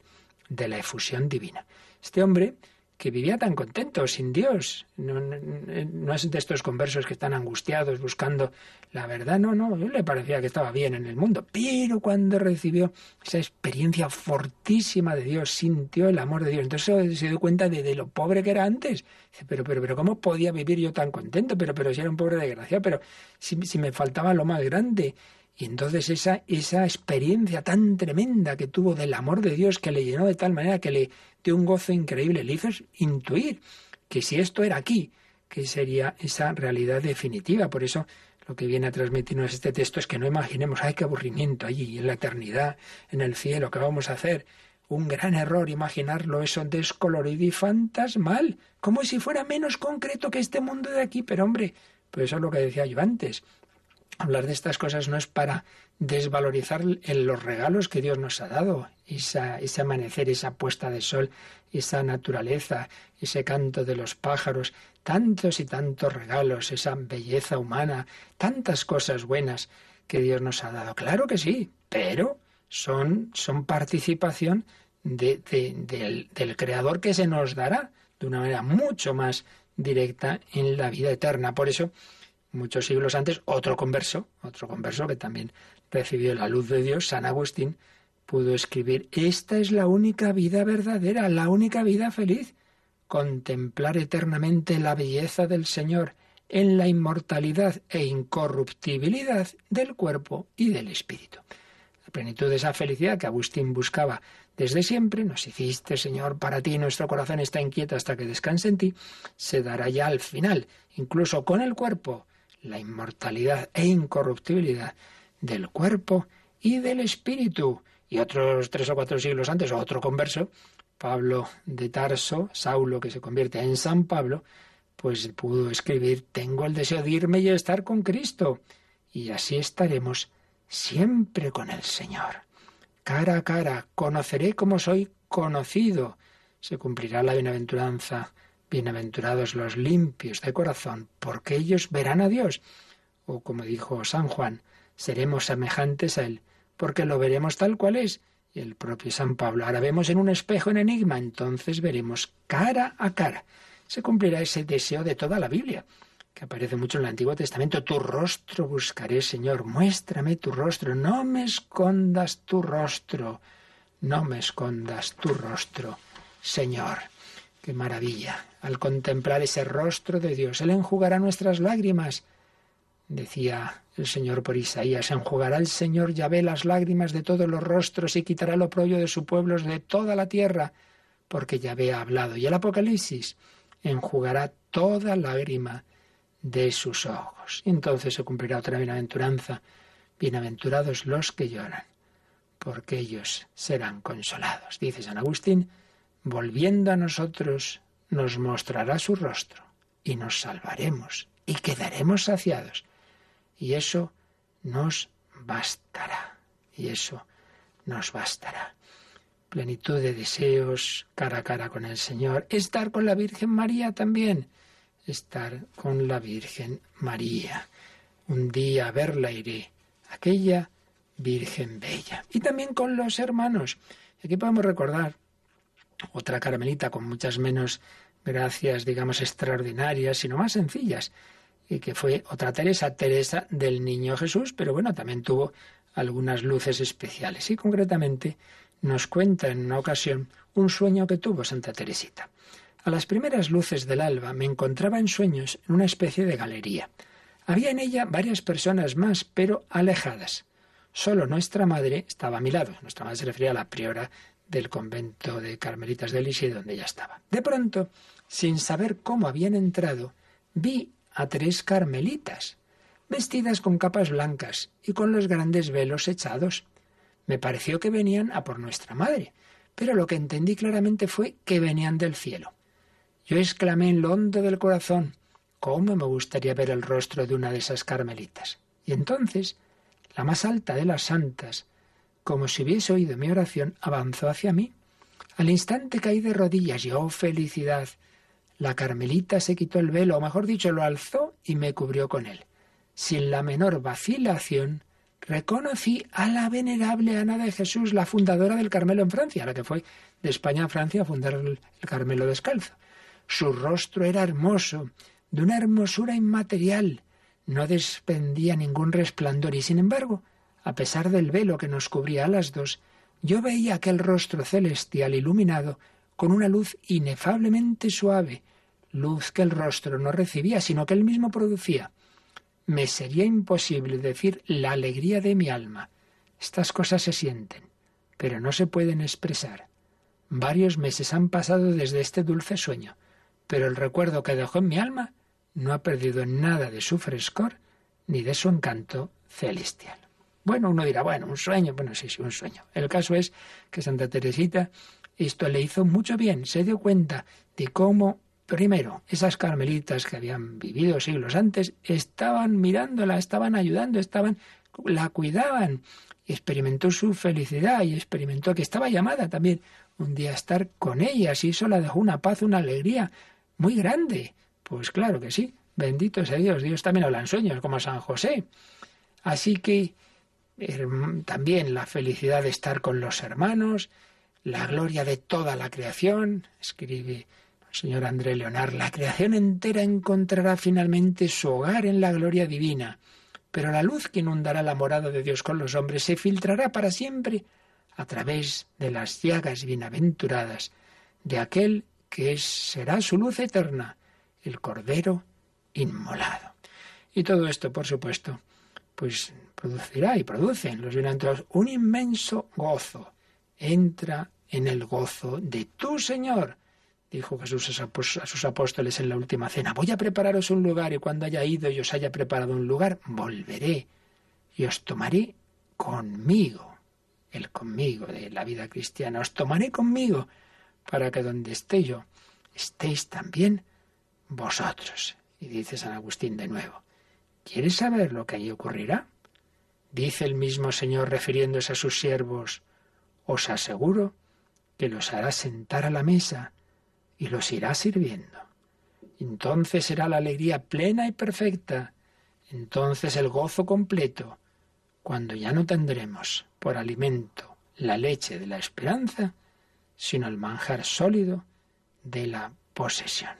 de la efusión divina. Este hombre que vivía tan contento, sin Dios. No, es de estos conversos que están angustiados buscando la verdad, no, no, le parecía que estaba bien en el mundo, pero cuando recibió esa experiencia fortísima de Dios, sintió el amor de Dios, entonces se dio cuenta de, lo pobre que era antes. Pero, pero, pero, ¿cómo podía vivir yo tan contento? Pero, pero si era un pobre desgraciado, pero si, si me faltaba lo más grande. Y entonces esa, esa experiencia tan tremenda que tuvo del amor de Dios que le llenó de tal manera que le dio un gozo increíble, le hizo intuir que si esto era aquí, que sería esa realidad definitiva. Por eso lo que viene a transmitirnos este texto es que no imaginemos, ay, qué aburrimiento allí, en la eternidad, en el cielo, ¿qué vamos a hacer? Un gran error imaginarlo eso descolorido y fantasmal, como si fuera menos concreto que este mundo de aquí. Pero hombre, pues eso es lo que decía yo antes. Hablar de estas cosas no es para desvalorizar los regalos que Dios nos ha dado, ese amanecer, esa puesta de sol, esa naturaleza, ese canto de los pájaros, tantos y tantos regalos, esa belleza humana, tantas cosas buenas que Dios nos ha dado. Claro que sí, pero son, participación del Creador que se nos dará de una manera mucho más directa en la vida eterna. Por eso, muchos siglos antes, otro converso, otro converso que también recibió la luz de Dios, San Agustín, pudo escribir, esta es la única vida verdadera, la única vida feliz, contemplar eternamente la belleza del Señor en la inmortalidad e incorruptibilidad del cuerpo y del espíritu. La plenitud de esa felicidad que Agustín buscaba desde siempre, nos hiciste, Señor, para ti nuestro corazón está inquieto hasta que descanse en ti, se dará ya al final, incluso con el cuerpo, la inmortalidad e incorruptibilidad del cuerpo y del espíritu. Y otros tres o cuatro siglos antes, otro converso, Pablo de Tarso, Saulo, que se convierte en San Pablo, pues pudo escribir, tengo el deseo de irme y estar con Cristo. Y así estaremos siempre con el Señor. Cara a cara, conoceré como soy conocido. Se cumplirá la bienaventuranza. Bienaventurados los limpios de corazón, porque ellos verán a Dios. O como dijo San Juan, seremos semejantes a Él, porque lo veremos tal cual es. Y el propio San Pablo, ahora vemos en un espejo en enigma, entonces veremos cara a cara. Se cumplirá ese deseo de toda la Biblia, que aparece mucho en el Antiguo Testamento. Tu rostro buscaré, Señor, muéstrame tu rostro, no me escondas tu rostro, no me escondas tu rostro, Señor. Qué maravilla. Al contemplar ese rostro de Dios, Él enjugará nuestras lágrimas. Decía el Señor por Isaías, enjugará el Señor Yahvé las lágrimas de todos los rostros y quitará el oprobio de su pueblo de toda la tierra, porque Yahvé ha hablado. Y el Apocalipsis enjugará toda lágrima de sus ojos. Y entonces se cumplirá otra bienaventuranza. Bienaventurados los que lloran, porque ellos serán consolados. Dice San Agustín, volviendo a nosotros, nos mostrará su rostro y nos salvaremos y quedaremos saciados. Y eso nos bastará. Y eso nos bastará. Plenitud de deseos, cara a cara con el Señor. Estar con la Virgen María también. Estar con la Virgen María. Un día verla iré. Aquella Virgen Bella. Y también con los hermanos. Aquí podemos recordar otra Carmelita con muchas menos gracias, digamos, extraordinarias, sino más sencillas, y que fue otra Teresa, Teresa del Niño Jesús, pero bueno, también tuvo algunas luces especiales. Y concretamente nos cuenta en una ocasión un sueño que tuvo Santa Teresita. A las primeras luces del alba me encontraba en sueños en una especie de galería. Había en ella varias personas más, pero alejadas. Solo nuestra madre estaba a mi lado. Nuestra madre se refería a la priora del convento de Carmelitas de Lisieux donde ella estaba. De pronto, sin saber cómo habían entrado, vi a tres carmelitas, vestidas con capas blancas y con los grandes velos echados. Me pareció que venían a por nuestra madre, pero lo que entendí claramente fue que venían del cielo. Yo exclamé en lo hondo del corazón, ¿cómo me gustaría ver el rostro de una de esas carmelitas? Y entonces, la más alta de las santas, como si hubiese oído mi oración, avanzó hacia mí. Al instante caí de rodillas y, oh felicidad, la carmelita se quitó el velo, o mejor dicho, lo alzó y me cubrió con él. Sin la menor vacilación, reconocí a la venerable Ana de Jesús, la fundadora del Carmelo en Francia, la que fue de España a Francia a fundar el Carmelo descalzo. Su rostro era hermoso, de una hermosura inmaterial, no despendía ningún resplandor y, sin embargo, a pesar del velo que nos cubría a las dos, yo veía aquel rostro celestial iluminado con una luz inefablemente suave, luz que el rostro no recibía, sino que él mismo producía. Me sería imposible decir la alegría de mi alma. Estas cosas se sienten, pero no se pueden expresar. Varios meses han pasado desde este dulce sueño, pero el recuerdo que dejó en mi alma no ha perdido nada de su frescor ni de su encanto celestial. Bueno, uno dirá, bueno, un sueño, bueno, sí, sí, un sueño. El caso es que Santa Teresita esto le hizo mucho bien, se dio cuenta de cómo, primero, esas carmelitas que habían vivido siglos antes estaban mirándola, estaban ayudando, estaban, la cuidaban, experimentó su felicidad y experimentó que estaba llamada también un día a estar con ellas y eso la dejó una paz, una alegría muy grande. Pues claro que sí, bendito sea Dios, Dios también habla en sueños, como San José. Así que también la felicidad de estar con los hermanos, la gloria de toda la creación, escribe el señor André Leonard, la creación entera encontrará finalmente su hogar en la gloria divina, pero la luz que inundará la morada de Dios con los hombres se filtrará para siempre a través de las llagas bienaventuradas de aquel que será su luz eterna, el Cordero inmolado. Y todo esto, por supuesto, pues producirá y produce en los bienaventurados un inmenso gozo. Entra en el gozo de tu Señor. Dijo Jesús a sus apóstoles en la última cena, voy a prepararos un lugar y cuando haya ido y os haya preparado un lugar, volveré y os tomaré conmigo, el conmigo de la vida cristiana, os tomaré conmigo para que donde esté yo, estéis también vosotros. Y dice San Agustín de nuevo, ¿quieres saber lo que allí ocurrirá? Dice el mismo Señor refiriéndose a sus siervos, os aseguro que los hará sentar a la mesa y los irá sirviendo. Entonces será la alegría plena y perfecta, entonces el gozo completo, cuando ya no tendremos por alimento la leche de la esperanza, sino el manjar sólido de la posesión.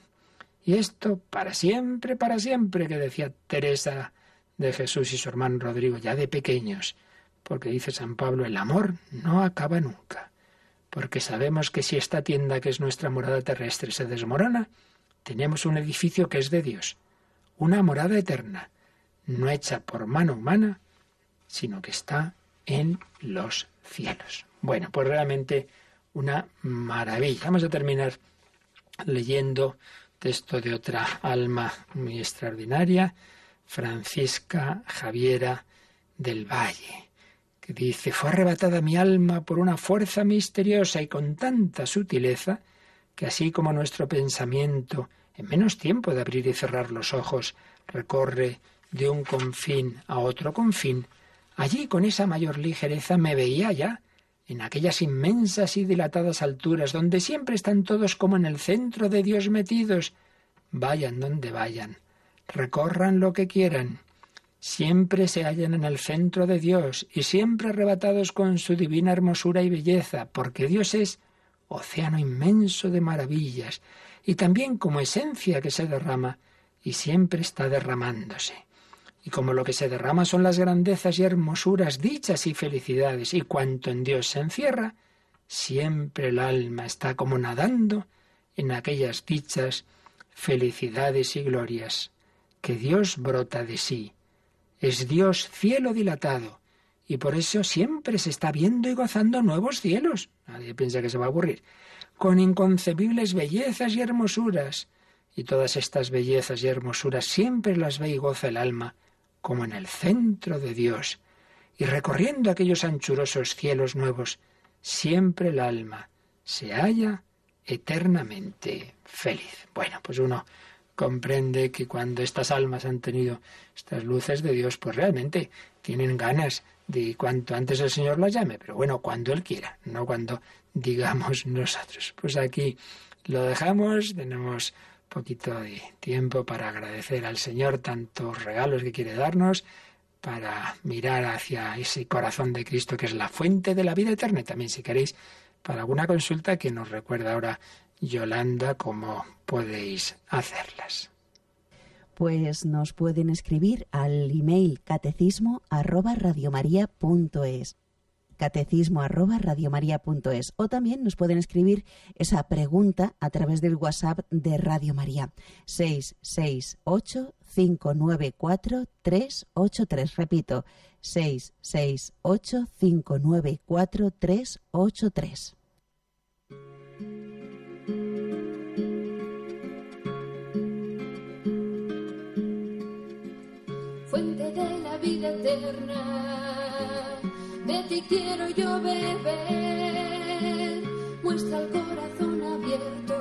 Y esto para siempre, para siempre, que decía Teresa de Jesús y su hermano Rodrigo, ya de pequeños, porque dice San Pablo, el amor no acaba nunca, porque sabemos que si esta tienda que es nuestra morada terrestre se desmorona, tenemos un edificio que es de Dios, una morada eterna, no hecha por mano humana, sino que está en los cielos. Bueno, pues realmente una maravilla. Vamos a terminar leyendo texto de otra alma muy extraordinaria, Francisca Javiera del Valle, que dice, fue arrebatada mi alma por una fuerza misteriosa y con tanta sutileza, que así como nuestro pensamiento, en menos tiempo de abrir y cerrar los ojos, recorre de un confín a otro confín, allí con esa mayor ligereza me veía ya, en aquellas inmensas y dilatadas alturas, donde siempre están todos como en el centro de Dios metidos, vayan donde vayan, recorran lo que quieran, siempre se hallan en el centro de Dios y siempre arrebatados con su divina hermosura y belleza, porque Dios es océano inmenso de maravillas, y también como esencia que se derrama y siempre está derramándose. Y como lo que se derrama son las grandezas y hermosuras, dichas y felicidades, y cuanto en Dios se encierra, siempre el alma está como nadando en aquellas dichas, felicidades y glorias, que Dios brota de sí. Es Dios cielo dilatado, y por eso siempre se está viendo y gozando nuevos cielos. Nadie piensa que se va a aburrir. Con inconcebibles bellezas y hermosuras. Y todas estas bellezas y hermosuras siempre las ve y goza el alma, como en el centro de Dios, y recorriendo aquellos anchurosos cielos nuevos, siempre el alma se halla eternamente feliz. Bueno, pues uno comprende que cuando estas almas han tenido estas luces de Dios, pues realmente tienen ganas de cuanto antes el Señor las llame, pero bueno, cuando Él quiera, no cuando digamos nosotros. Pues aquí lo dejamos, tenemos poquito de tiempo para agradecer al Señor tantos regalos que quiere darnos, para mirar hacia ese corazón de Cristo que es la fuente de la vida eterna. Y también si queréis, para alguna consulta que nos recuerda ahora Yolanda, cómo podéis hacerlas. Pues nos pueden escribir al email catecismo arroba catecismo arroba radiomaria.es o también nos pueden escribir esa pregunta a través del WhatsApp de Radio María. 668 594 383 repito 668 594 383 vida eterna de ti quiero yo beber. Muestra el corazón abierto,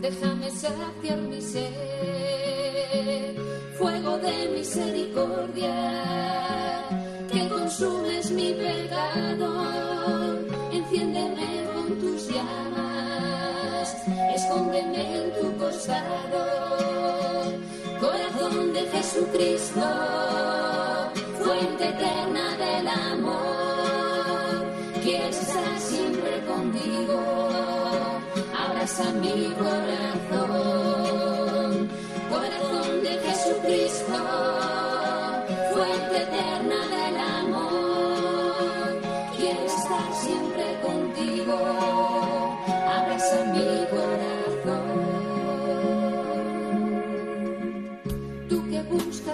déjame saciar mi sed. Fuego de misericordia, que consumes mi pecado. Enciéndeme con tus llamas, escóndeme en tu costado. Corazón de Jesucristo fuente eterna del amor. Quiero estar siempre contigo, abraza mi corazón, corazón de Jesucristo, fuente eterna del amor. Quiero estar siempre contigo,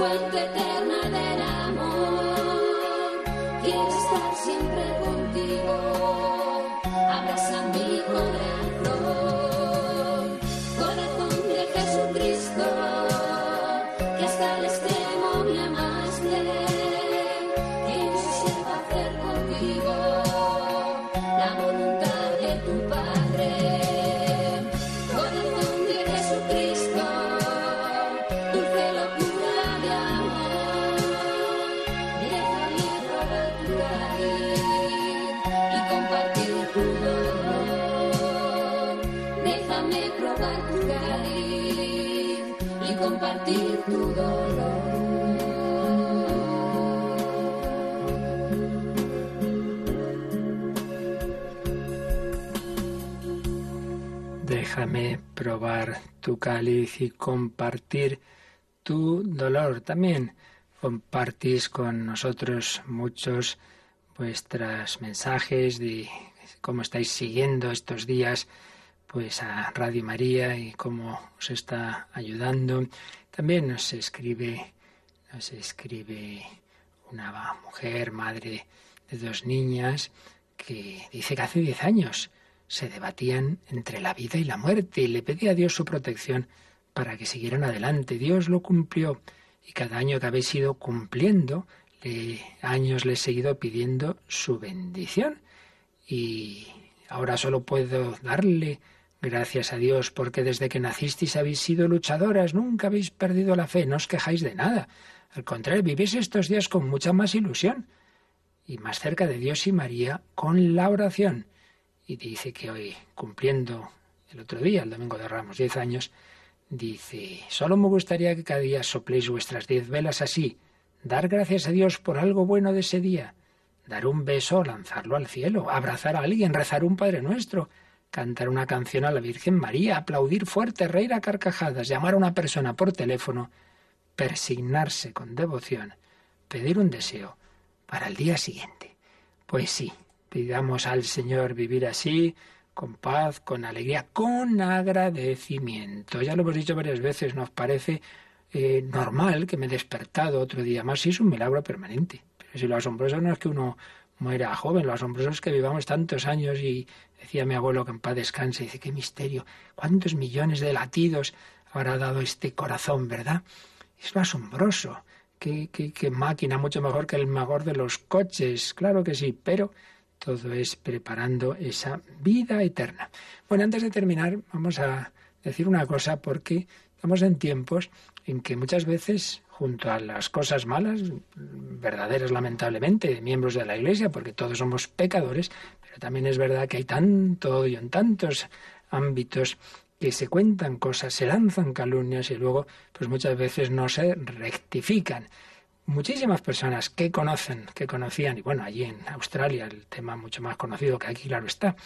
fuente eterna del amor. Quiero estar siempre probar tu cáliz y compartir tu dolor. También compartís con nosotros muchos vuestros mensajes de cómo estáis siguiendo estos días pues a Radio María y cómo os está ayudando. También nos escribe nos escribe una mujer, madre de dos niñas, que dice que hace diez años se debatían entre la vida y la muerte y le pedía a Dios su protección para que siguieran adelante. Dios lo cumplió y cada año que habéis ido cumpliendo, años le he seguido pidiendo su bendición y ahora solo puedo darle gracias a Dios porque desde que nacisteis habéis sido luchadoras, nunca habéis perdido la fe, no os quejáis de nada. Al contrario, vivís estos días con mucha más ilusión y más cerca de Dios y María con la oración y dice que hoy, cumpliendo el otro día, el domingo de Ramos, diez años, dice, solo me gustaría que cada día sopléis vuestras diez velas así, dar gracias a Dios por algo bueno de ese día, dar un beso, lanzarlo al cielo, abrazar a alguien, rezar un Padre Nuestro, cantar una canción a la Virgen María, aplaudir fuerte, reír a carcajadas, llamar a una persona por teléfono, persignarse con devoción, pedir un deseo para el día siguiente. Pues sí, Pidamos al Señor vivir así, con paz, con alegría, con agradecimiento. Ya lo hemos dicho varias veces, nos parece eh, normal que me he despertado otro día más, sí es un milagro permanente. Pero si lo asombroso no es que uno muera joven, lo asombroso es que vivamos tantos años y decía mi abuelo que en paz descanse, dice, qué misterio, cuántos millones de latidos habrá dado este corazón, ¿verdad? Es lo asombroso. Qué, qué, qué máquina, mucho mejor que el mejor de los coches, claro que sí, pero todo es preparando esa vida eterna. Bueno, antes de terminar, vamos a decir una cosa porque estamos en tiempos en que muchas veces, junto a las cosas malas, verdaderas lamentablemente, de miembros de la Iglesia, porque todos somos pecadores, pero también es verdad que hay tanto y en tantos ámbitos que se cuentan cosas, se lanzan calumnias y luego, pues muchas veces no se rectifican muchísimas personas que conocen, que conocían, y bueno, allí en Australia el tema mucho más conocido que aquí, claro está,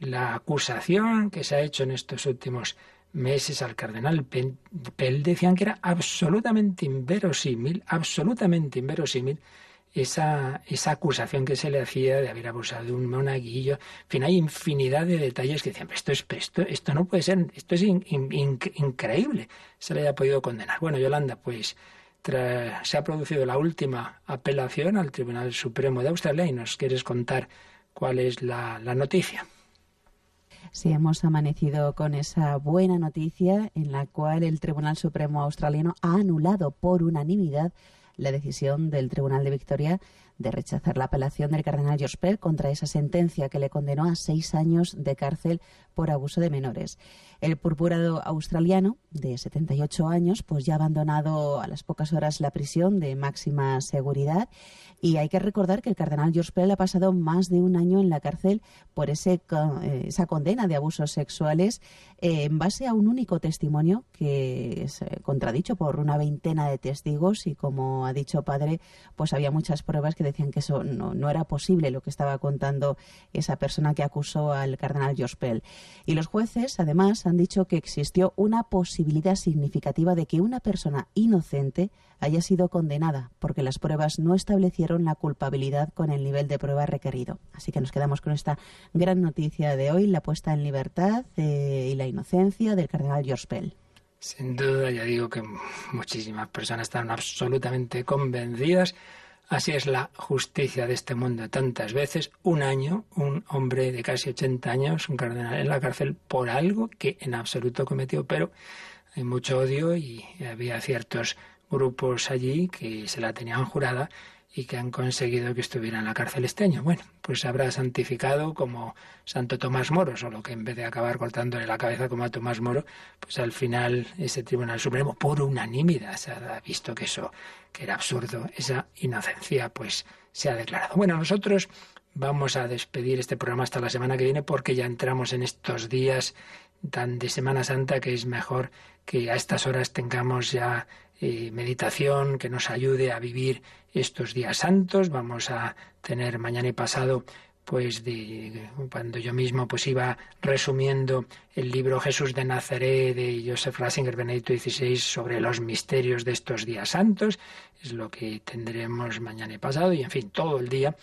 la acusación que se ha hecho en estos últimos meses al cardenal Pell decían que era absolutamente inverosímil, absolutamente inverosímil esa, esa acusación que se le hacía de haber abusado de un monaguillo. En fin, hay infinidad de detalles que decían, esto, es, esto, esto no puede ser, esto es increíble, se le haya podido condenar. Bueno, Yolanda, pues se ha producido la última apelación al Tribunal Supremo de Australia y nos quieres contar cuál es la, noticia. Sí, hemos amanecido con esa buena noticia en la cual el Tribunal Supremo Australiano ha anulado por unanimidad la decisión del Tribunal de Victoria de rechazar la apelación del cardenal George Pell contra esa sentencia que le condenó a seis años de cárcel por abuso de menores. El purpurado australiano, de 78 años, pues ya ha abandonado a las pocas horas la prisión de máxima seguridad y hay que recordar que el cardenal George Pell ha pasado más de un año en la cárcel por ese, eh, esa condena de abusos sexuales eh, en base a un único testimonio que es eh, contradicho por una veintena de testigos y como ha dicho padre, pues había muchas pruebas que decían que eso no, no era posible lo que estaba contando esa persona que acusó al cardenal George Pell. Y los jueces, además, han dicho que existió una posibilidad significativa de que una persona inocente haya sido condenada, porque las pruebas no establecieron la culpabilidad con el nivel de prueba requerido. Así que nos quedamos con esta gran noticia de hoy, la puesta en libertad eh, y la inocencia del cardenal George Pell. Sin duda, ya digo que muchísimas personas están absolutamente convencidas. Así es la justicia de este mundo tantas veces. Un año, un hombre de casi 80 años, un cardenal en la cárcel por algo que en absoluto cometió, pero hay mucho odio y había ciertos grupos allí que se la tenían jurada y que han conseguido que estuviera en la cárcel este año. Bueno, pues habrá santificado como Santo Tomás Moro, solo que en vez de acabar cortándole la cabeza como a Tomás Moro, pues al final ese Tribunal Supremo, por unanimidad, se ha visto que eso, que era absurdo, esa inocencia, pues se ha declarado. Bueno, nosotros vamos a despedir este programa hasta la semana que viene porque ya entramos en estos días tan de Semana Santa que es mejor que a estas horas tengamos ya eh, meditación que nos ayude a vivir estos días santos. Vamos a tener mañana y pasado pues de cuando yo mismo pues iba resumiendo el libro Jesús de Nazaret de Joseph Ratzinger Benedicto XVI sobre los misterios de estos días santos, es lo que tendremos mañana y pasado y en fin, todo el día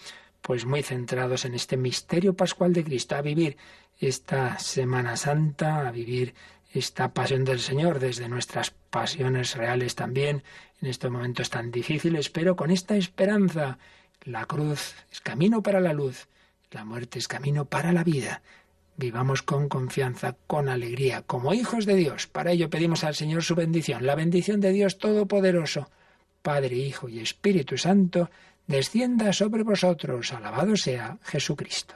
pues muy centrados en este misterio pascual de Cristo, a vivir esta Semana Santa, a vivir esta pasión del Señor desde nuestras pasiones reales también en estos momentos tan difíciles, pero con esta esperanza. La cruz es camino para la luz, la muerte es camino para la vida. Vivamos con confianza, con alegría, como hijos de Dios. Para ello pedimos al Señor su bendición, la bendición de Dios Todopoderoso, Padre, Hijo y Espíritu Santo, descienda sobre vosotros. Alabado sea Jesucristo.